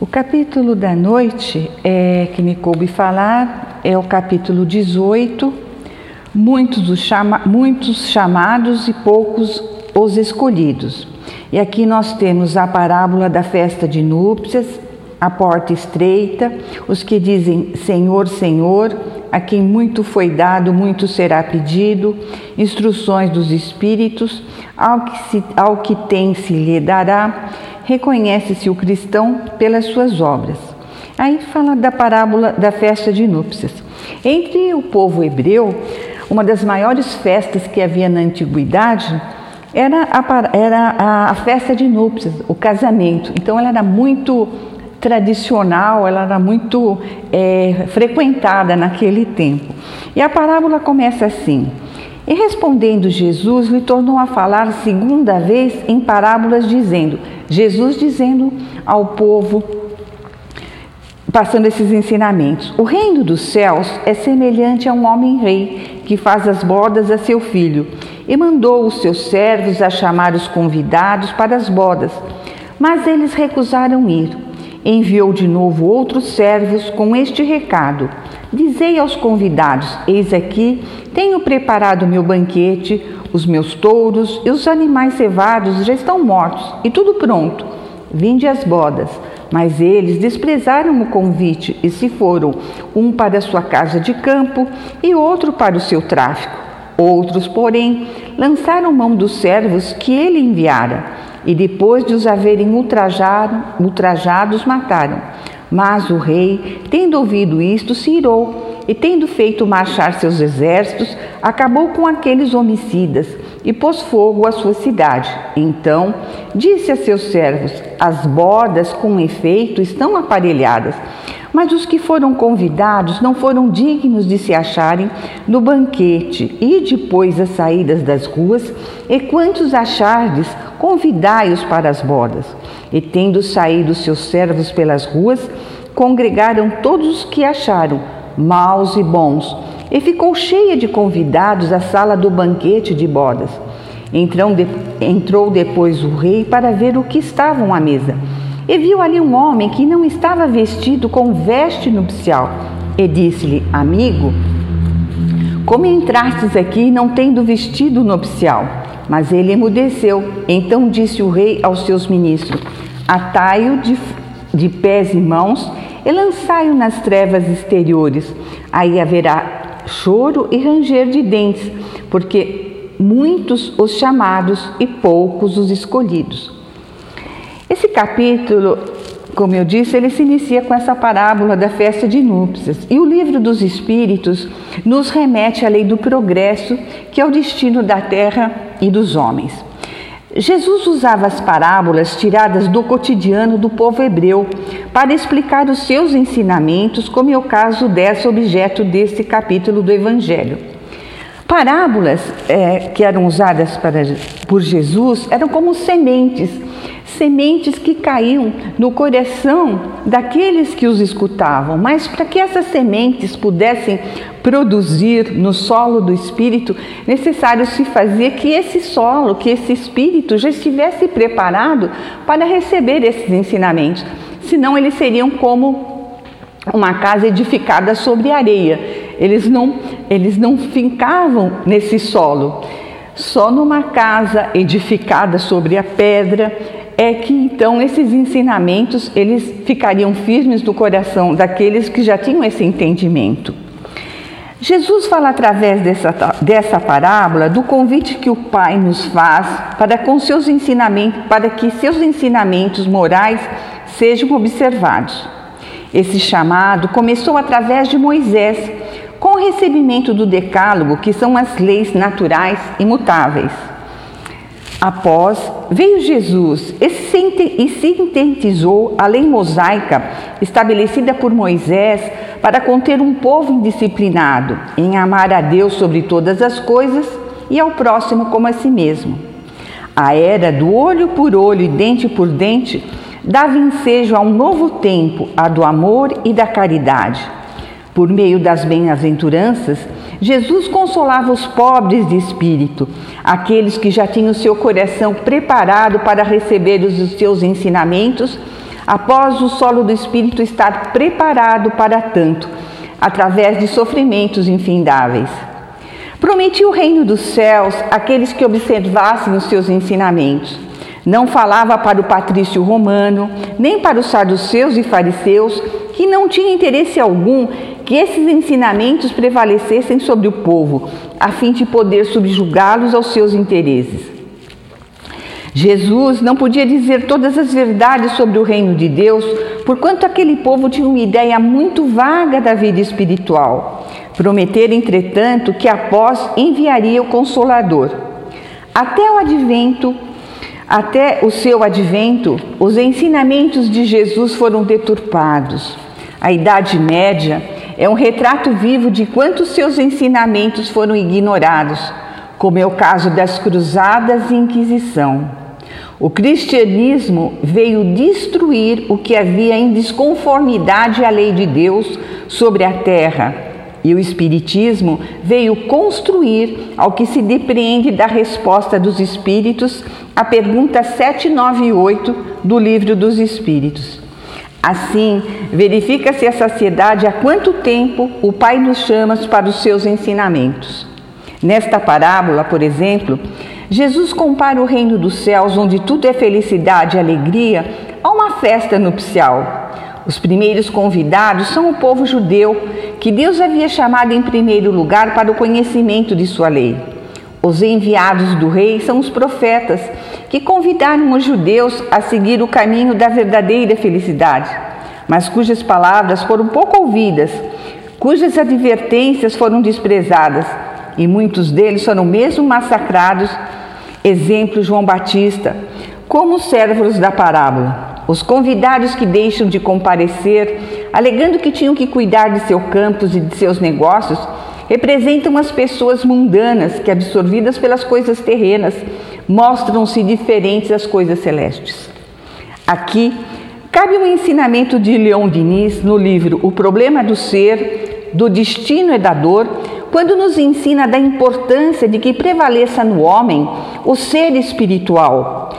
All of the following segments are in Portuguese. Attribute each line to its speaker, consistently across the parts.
Speaker 1: O capítulo da noite é, que me coube falar é o capítulo 18, muitos, os chama, muitos chamados e poucos os escolhidos. E aqui nós temos a parábola da festa de núpcias, a porta estreita, os que dizem Senhor, Senhor, a quem muito foi dado, muito será pedido, instruções dos Espíritos, ao que, se, ao que tem se lhe dará, reconhece-se o cristão pelas suas obras. Aí fala da parábola da festa de núpcias. Entre o povo hebreu, uma das maiores festas que havia na antiguidade era a, era a festa de núpcias, o casamento. Então ela era muito tradicional, ela era muito é, frequentada naquele tempo. E a parábola começa assim. E respondendo Jesus, lhe tornou a falar segunda vez em parábolas, dizendo: Jesus dizendo ao povo, passando esses ensinamentos: O reino dos céus é semelhante a um homem-rei que faz as bodas a seu filho e mandou os seus servos a chamar os convidados para as bodas, mas eles recusaram ir. Enviou de novo outros servos com este recado: Dizei aos convidados: Eis aqui, tenho preparado meu banquete, os meus touros e os animais cevados já estão mortos e tudo pronto. Vinde às bodas. Mas eles desprezaram o convite e se foram, um para sua casa de campo e outro para o seu tráfico. Outros, porém, lançaram mão dos servos que ele enviara e depois de os haverem ultrajados, mataram. Mas o rei, tendo ouvido isto, se irou e, tendo feito marchar seus exércitos, acabou com aqueles homicidas e pôs fogo à sua cidade. Então disse a seus servos: As bodas, com efeito, estão aparelhadas, mas os que foram convidados não foram dignos de se acharem no banquete. E depois as saídas das ruas, e quantos achardes, convidai-os para as bodas. E tendo saído seus servos pelas ruas, congregaram todos os que acharam, maus e bons, e ficou cheia de convidados a sala do banquete de bodas. Entrou depois o rei para ver o que estavam à mesa, e viu ali um homem que não estava vestido com veste nupcial, e disse-lhe: Amigo, como entrastes aqui não tendo vestido nupcial? Mas ele emudeceu. Então disse o rei aos seus ministros: Atai-o de, de pés e mãos e lançai-o nas trevas exteriores. Aí haverá choro e ranger de dentes, porque muitos os chamados e poucos os escolhidos. Capítulo como eu disse, ele se inicia com essa parábola da festa de núpcias. E o livro dos Espíritos nos remete à lei do progresso, que é o destino da terra e dos homens. Jesus usava as parábolas tiradas do cotidiano do povo hebreu para explicar os seus ensinamentos, como é o caso dessa objeto desse capítulo do Evangelho. Parábolas é, que eram usadas para, por Jesus eram como sementes sementes que caíam no coração daqueles que os escutavam, mas para que essas sementes pudessem produzir no solo do espírito, necessário se fazer que esse solo, que esse espírito já estivesse preparado para receber esses ensinamentos. Senão eles seriam como uma casa edificada sobre areia. Eles não, eles não fincavam nesse solo. Só numa casa edificada sobre a pedra é que então esses ensinamentos eles ficariam firmes no coração daqueles que já tinham esse entendimento. Jesus fala através dessa, dessa parábola do convite que o Pai nos faz para com seus ensinamentos, para que seus ensinamentos morais sejam observados. Esse chamado começou através de Moisés, com o recebimento do Decálogo, que são as leis naturais imutáveis. Após, veio Jesus e sintetizou a lei mosaica estabelecida por Moisés para conter um povo indisciplinado em amar a Deus sobre todas as coisas e ao próximo como a si mesmo. A era do olho por olho e dente por dente dava ensejo a um novo tempo, a do amor e da caridade. Por meio das bem-aventuranças, Jesus consolava os pobres de espírito, aqueles que já tinham seu coração preparado para receber os seus ensinamentos, após o solo do espírito estar preparado para tanto, através de sofrimentos infindáveis. Prometi o reino dos céus àqueles que observassem os seus ensinamentos. Não falava para o patrício romano, nem para os saduceus e fariseus, que não tinha interesse algum que esses ensinamentos prevalecessem sobre o povo, a fim de poder subjugá-los aos seus interesses. Jesus não podia dizer todas as verdades sobre o reino de Deus, porquanto aquele povo tinha uma ideia muito vaga da vida espiritual. Prometer, entretanto, que após enviaria o Consolador. Até o advento, até o seu advento, os ensinamentos de Jesus foram deturpados. A Idade Média é um retrato vivo de quantos seus ensinamentos foram ignorados, como é o caso das Cruzadas e Inquisição. O cristianismo veio destruir o que havia em desconformidade à lei de Deus sobre a terra, e o Espiritismo veio construir ao que se depreende da resposta dos Espíritos à pergunta 798 do Livro dos Espíritos. Assim, verifica-se a saciedade há quanto tempo o Pai nos chama para os seus ensinamentos. Nesta parábola, por exemplo, Jesus compara o reino dos céus, onde tudo é felicidade e alegria, a uma festa nupcial. Os primeiros convidados são o povo judeu, que Deus havia chamado em primeiro lugar para o conhecimento de sua lei. Os enviados do rei são os profetas, que convidaram os judeus a seguir o caminho da verdadeira felicidade, mas cujas palavras foram pouco ouvidas, cujas advertências foram desprezadas, e muitos deles foram mesmo massacrados Exemplo João Batista, como os servos da parábola, os convidados que deixam de comparecer, alegando que tinham que cuidar de seu campus e de seus negócios, representam as pessoas mundanas que, absorvidas pelas coisas terrenas, mostram-se diferentes das coisas celestes. Aqui cabe um ensinamento de Leon Diniz no livro O Problema do Ser, do Destino e da Dor, quando nos ensina da importância de que prevaleça no homem o ser espiritual,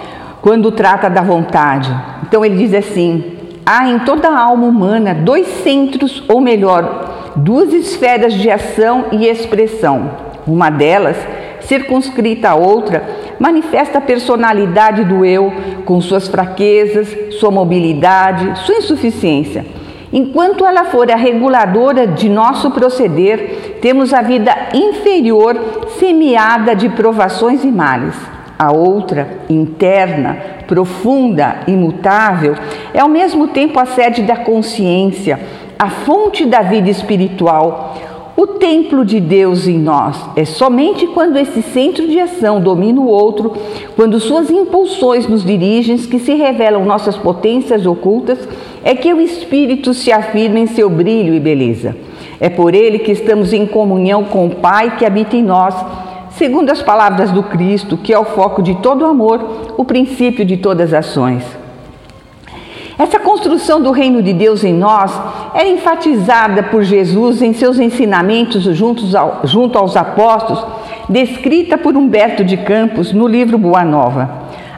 Speaker 1: quando trata da vontade. Então ele diz assim: há em toda a alma humana dois centros, ou melhor, duas esferas de ação e expressão. Uma delas, circunscrita à outra, manifesta a personalidade do eu, com suas fraquezas, sua mobilidade, sua insuficiência. Enquanto ela for a reguladora de nosso proceder, temos a vida inferior semeada de provações e males. A outra, interna, profunda, imutável, é ao mesmo tempo a sede da consciência, a fonte da vida espiritual, o templo de Deus em nós. É somente quando esse centro de ação domina o outro, quando suas impulsões nos dirigem, que se revelam nossas potências ocultas, é que o espírito se afirma em seu brilho e beleza. É por ele que estamos em comunhão com o Pai que habita em nós, segundo as palavras do Cristo, que é o foco de todo amor, o princípio de todas as ações. Essa construção do reino de Deus em nós era enfatizada por Jesus em seus ensinamentos ao, junto aos apóstolos, descrita por Humberto de Campos no livro Boa Nova.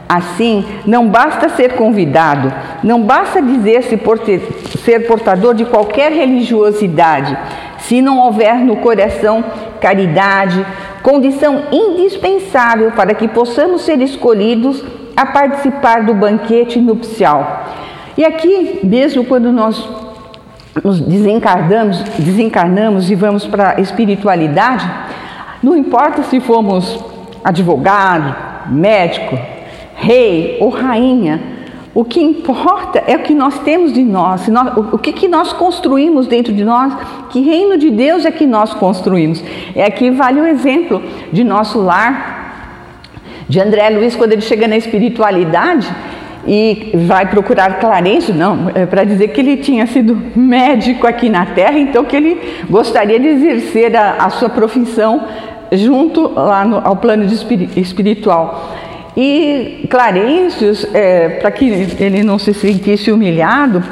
Speaker 1: Assim, não basta ser convidado, não basta dizer-se ser portador de qualquer religiosidade, se não houver no coração caridade, condição indispensável para que possamos ser escolhidos a participar do banquete nupcial. E aqui, mesmo quando nós nos desencarnamos, desencarnamos e vamos para a espiritualidade, não importa se fomos advogado, médico, rei ou rainha. O que importa é o que nós temos de nós, o que, que nós construímos dentro de nós, que reino de Deus é que nós construímos. É aqui vale o exemplo de nosso lar, de André Luiz, quando ele chega na espiritualidade e vai procurar Clarencio, não, é para dizer que ele tinha sido médico aqui na Terra, então que ele gostaria de exercer a, a sua profissão junto lá no, ao plano espiritual. E Clarencius, é, para que ele não se sentisse humilhado,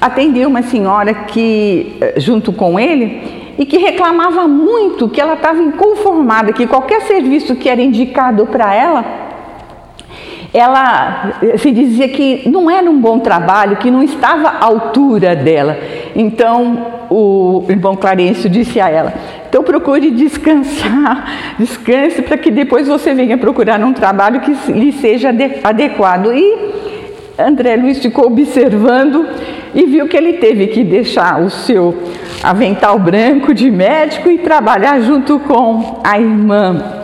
Speaker 1: atendeu uma senhora que, é, junto com ele, e que reclamava muito que ela estava inconformada, que qualquer serviço que era indicado para ela, ela se dizia que não era um bom trabalho, que não estava à altura dela. Então o irmão Clarencio disse a ela: então procure descansar, descanse para que depois você venha procurar um trabalho que lhe seja adequado. E André Luiz ficou observando e viu que ele teve que deixar o seu avental branco de médico e trabalhar junto com a irmã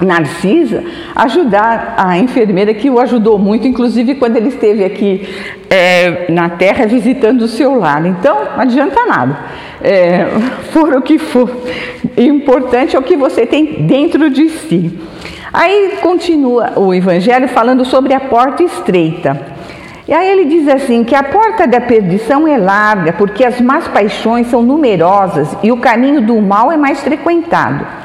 Speaker 1: Narcisa ajudar a enfermeira que o ajudou muito, inclusive quando ele esteve aqui é, na terra visitando o seu lar. Então, não adianta nada. É, for o que for, importante é o que você tem dentro de si. Aí continua o Evangelho falando sobre a porta estreita. E aí ele diz assim: que a porta da perdição é larga, porque as más paixões são numerosas e o caminho do mal é mais frequentado.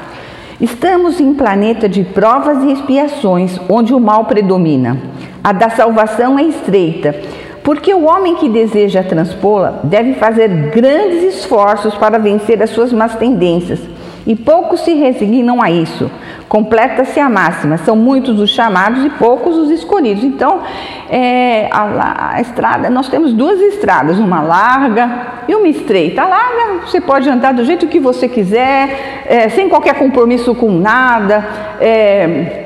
Speaker 1: Estamos em planeta de provas e expiações, onde o mal predomina. A da salvação é estreita, porque o homem que deseja transpô-la deve fazer grandes esforços para vencer as suas más tendências, e poucos se resignam a isso. Completa-se a máxima: são muitos os chamados e poucos os escolhidos. Então, é, a, a, estrada, nós temos duas estradas, uma larga e uma estreita. A larga você pode andar do jeito que você quiser, é, sem qualquer compromisso com nada. É,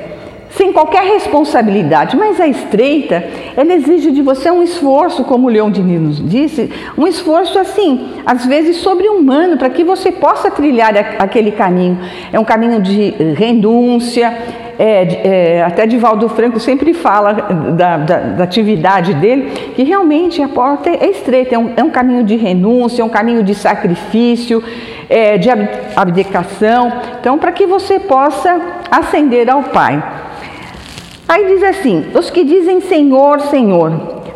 Speaker 1: sem qualquer responsabilidade, mas a estreita, ela exige de você um esforço, como o Leão Diniz nos disse, um esforço assim, às vezes sobre-humano, para que você possa trilhar aquele caminho. É um caminho de renúncia, é, é, até Divaldo Franco sempre fala da, da, da, atividade dele, que realmente a porta é estreita, é um, é um caminho de renúncia, é um caminho de sacrifício, é, de abdicação. Então, para que você possa ascender ao Pai. Aí diz assim: os que dizem Senhor, Senhor.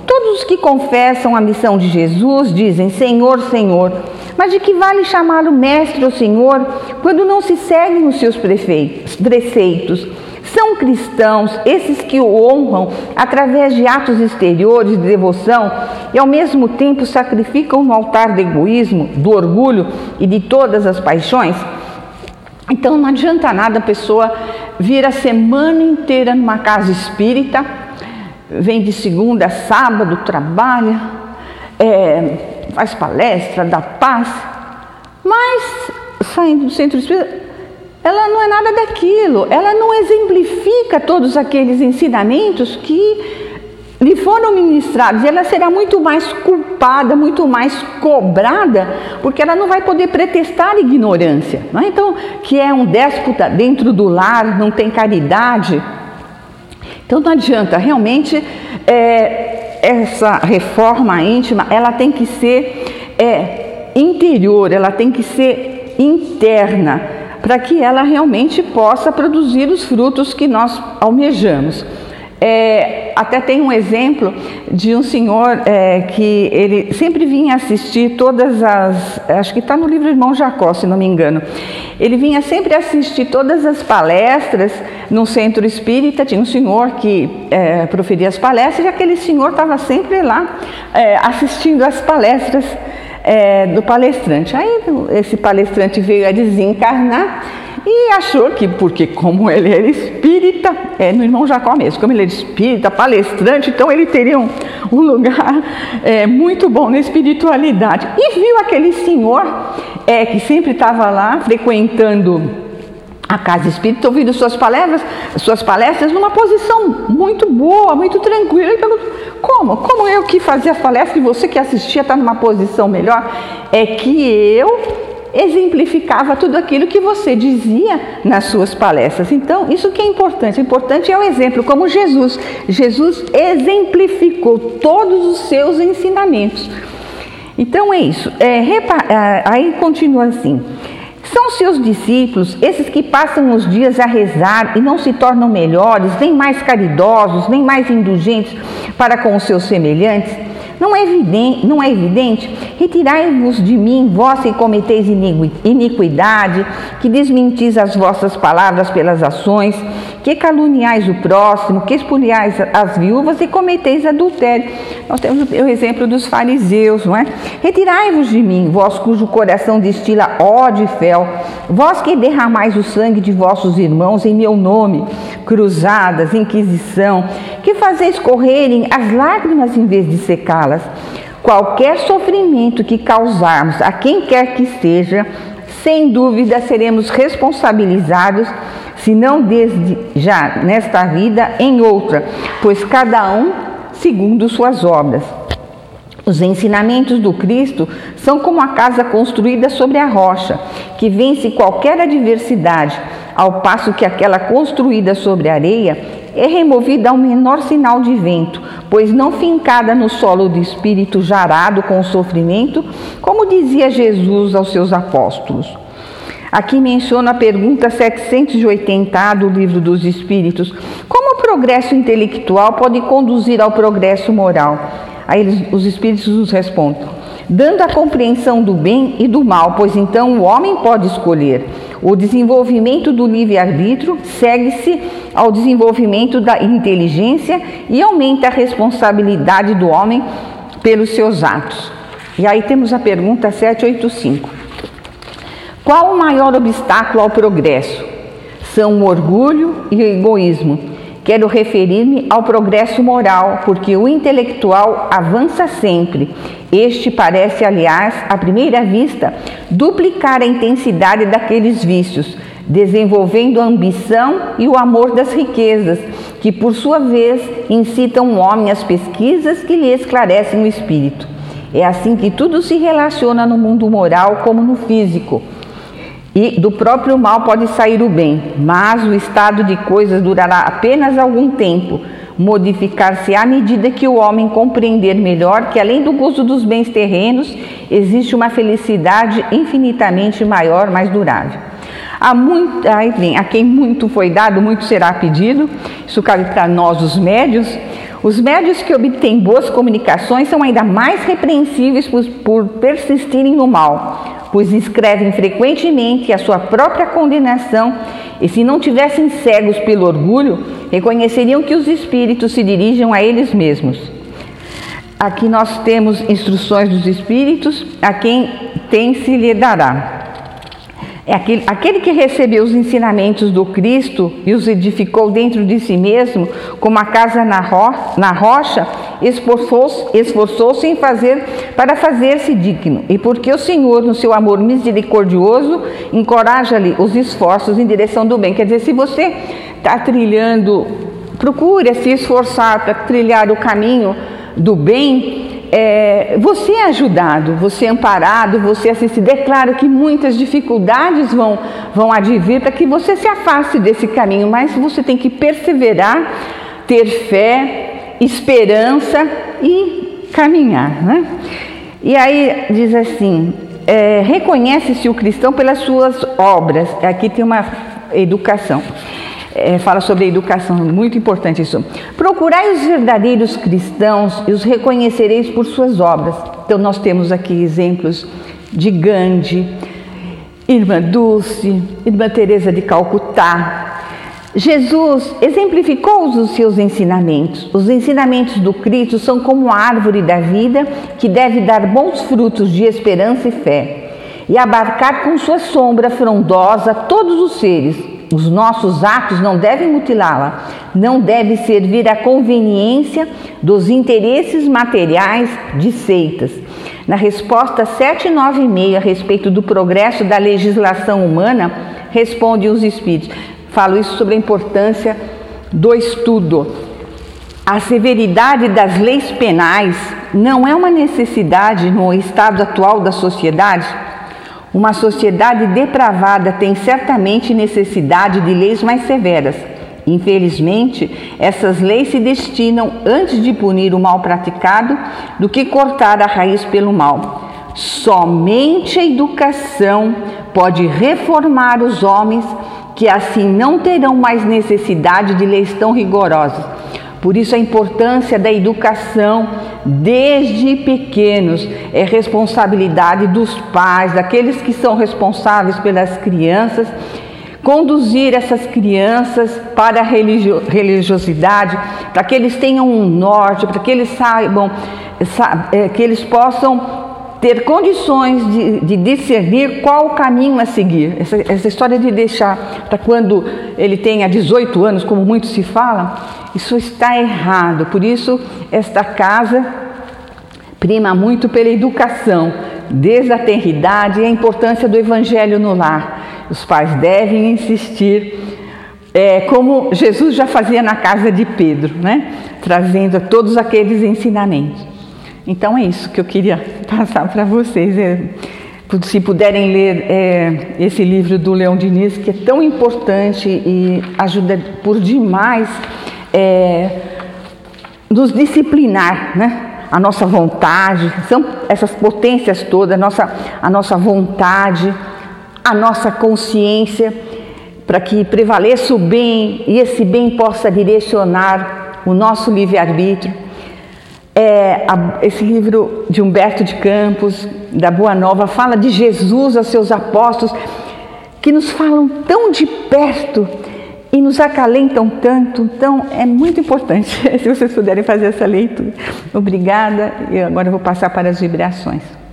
Speaker 1: Todos os que confessam a missão de Jesus dizem Senhor, Senhor. Mas de que vale chamar o Mestre ou Senhor quando não se seguem os seus preceitos? São cristãos esses que o honram através de atos exteriores de devoção e ao mesmo tempo sacrificam no altar do egoísmo, do orgulho e de todas as paixões? Então não adianta nada a pessoa vir a semana inteira numa casa espírita, vem de segunda a sábado, trabalha, é, faz palestra, dá paz, mas saindo do centro espírita, ela não é nada daquilo, ela não exemplifica todos aqueles ensinamentos que lhe foram ministrados, ela será muito mais culpada, muito mais cobrada, porque ela não vai poder pretestar ignorância. Não é? Então, que é um déspota dentro do lar, não tem caridade. Então não adianta, realmente é, essa reforma íntima, ela tem que ser é, interior, ela tem que ser interna, para que ela realmente possa produzir os frutos que nós almejamos. É, até tem um exemplo de um senhor é, que ele sempre vinha assistir todas as. Acho que está no livro Irmão Jacó, se não me engano. Ele vinha sempre assistir todas as palestras no centro espírita. Tinha um senhor que é, proferia as palestras e aquele senhor estava sempre lá é, assistindo as palestras é, do palestrante. Aí esse palestrante veio a desencarnar e achou que, porque como ele era espírita, é no irmão Jacó mesmo, como ele era espírita, palestrante, então ele teria um, um lugar é, muito bom na espiritualidade. E viu aquele senhor é, que sempre estava lá frequentando a casa espírita, ouvindo suas palestras, suas palestras numa posição muito boa, muito tranquila. Ele perguntou, como? Como eu que fazia as palestras e você que assistia está numa posição melhor? É que eu exemplificava tudo aquilo que você dizia nas suas palestras. Então, isso que é importante. O importante é o exemplo, como Jesus. Jesus exemplificou todos os seus ensinamentos. Então é isso. É, é aí continua assim. São seus discípulos, esses que passam os dias a rezar e não se tornam melhores, nem mais caridosos, nem mais indulgentes para com os seus semelhantes? Não é evidente, não é evidente? Retirai-vos de mim, vós que cometeis iniquidade, que desmentis as vossas palavras pelas ações, que caluniais o próximo, que expoliais as viúvas e cometeis adultério. Nós temos o exemplo dos fariseus, não é? Retirai-vos de mim, vós cujo coração destila ódio e fel, vós que derramais o sangue de vossos irmãos em meu nome, cruzadas, inquisição, que fazeis correrem as lágrimas em vez de secá-las? Qualquer sofrimento que causarmos a quem quer que seja, sem dúvida seremos responsabilizados, se não desde já nesta vida, em outra, pois cada um segundo suas obras. Os ensinamentos do Cristo são como a casa construída sobre a rocha, que vence qualquer adversidade, ao passo que aquela construída sobre areia é removida ao menor sinal de vento, pois não fincada no solo do espírito jarado com o sofrimento, como dizia Jesus aos seus apóstolos. Aqui menciono a pergunta 780 do Livro dos Espíritos: como o progresso intelectual pode conduzir ao progresso moral? Aí os espíritos nos respondem: dando a compreensão do bem e do mal, pois então o homem pode escolher. O desenvolvimento do livre-arbítrio segue-se ao desenvolvimento da inteligência e aumenta a responsabilidade do homem pelos seus atos. E aí temos a pergunta 785. Qual o maior obstáculo ao progresso? São o orgulho e o egoísmo Quero referir-me ao progresso moral, porque o intelectual avança sempre. Este parece, aliás, à primeira vista, duplicar a intensidade daqueles vícios, desenvolvendo a ambição e o amor das riquezas, que por sua vez incitam o homem às pesquisas que lhe esclarecem o espírito. É assim que tudo se relaciona no mundo moral como no físico. E do próprio mal pode sair o bem, mas o estado de coisas durará apenas algum tempo, modificar-se à medida que o homem compreender melhor que, além do gozo dos bens terrenos, existe uma felicidade infinitamente maior, mais durável. A, muito, a quem muito foi dado, muito será pedido. Isso cabe para nós, os médios. Os médios que obtêm boas comunicações são ainda mais repreensíveis por, por persistirem no mal pois escrevem frequentemente a sua própria condenação, e se não tivessem cegos pelo orgulho, reconheceriam que os espíritos se dirigem a eles mesmos. Aqui nós temos instruções dos espíritos, a quem tem se lhe dará. É aquele, aquele que recebeu os ensinamentos do Cristo e os edificou dentro de si mesmo, como a casa na, ro, na rocha, esforçou-se esforçou em fazer para fazer-se digno. E porque o Senhor, no seu amor misericordioso, encoraja-lhe os esforços em direção do bem. Quer dizer, se você está trilhando, procure se esforçar para trilhar o caminho do bem, é, você é ajudado, você é amparado, você assistido. É claro que muitas dificuldades vão, vão advir para que você se afaste desse caminho, mas você tem que perseverar, ter fé, esperança e caminhar. Né? E aí diz assim: é, reconhece-se o cristão pelas suas obras. Aqui tem uma educação é, fala sobre a educação, muito importante isso. Procurai os verdadeiros cristãos e os reconhecereis por suas obras. Então, nós temos aqui exemplos de Gandhi, Irmã Dulce, Irmã Teresa de Calcutá. Jesus exemplificou os seus ensinamentos. Os ensinamentos do Cristo são como a árvore da vida que deve dar bons frutos de esperança e fé e abarcar com sua sombra frondosa todos os seres, os nossos atos não devem mutilá-la, não deve servir à conveniência dos interesses materiais de seitas. Na resposta 796 a respeito do progresso da legislação humana, responde os espíritos. Falo isso sobre a importância do estudo. A severidade das leis penais não é uma necessidade no estado atual da sociedade uma sociedade depravada tem certamente necessidade de leis mais severas. Infelizmente, essas leis se destinam, antes de punir o mal praticado, do que cortar a raiz pelo mal. Somente a educação pode reformar os homens, que assim não terão mais necessidade de leis tão rigorosas. Por isso a importância da educação desde pequenos é responsabilidade dos pais, daqueles que são responsáveis pelas crianças, conduzir essas crianças para a religiosidade, para que eles tenham um norte, para que eles saibam, é, que eles possam ter condições de, de, discernir qual o caminho a seguir. Essa, essa história de deixar para quando ele tenha 18 anos, como muito se fala, isso está errado. Por isso, esta casa prima muito pela educação, desde a tenridade e a importância do evangelho no lar. Os pais devem insistir, é, como Jesus já fazia na casa de Pedro, né? trazendo todos aqueles ensinamentos. Então é isso que eu queria passar para vocês. É, se puderem ler é, esse livro do Leão Diniz, que é tão importante e ajuda por demais é, nos disciplinar, né? A nossa vontade, são essas potências todas, a nossa, a nossa vontade, a nossa consciência, para que prevaleça o bem e esse bem possa direcionar o nosso livre-arbítrio é, a, esse livro de Humberto de Campos, da Boa Nova, fala de Jesus aos seus apóstolos, que nos falam tão de perto e nos acalentam tanto. Então, é muito importante se vocês puderem fazer essa leitura. Obrigada, e agora eu vou passar para as vibrações.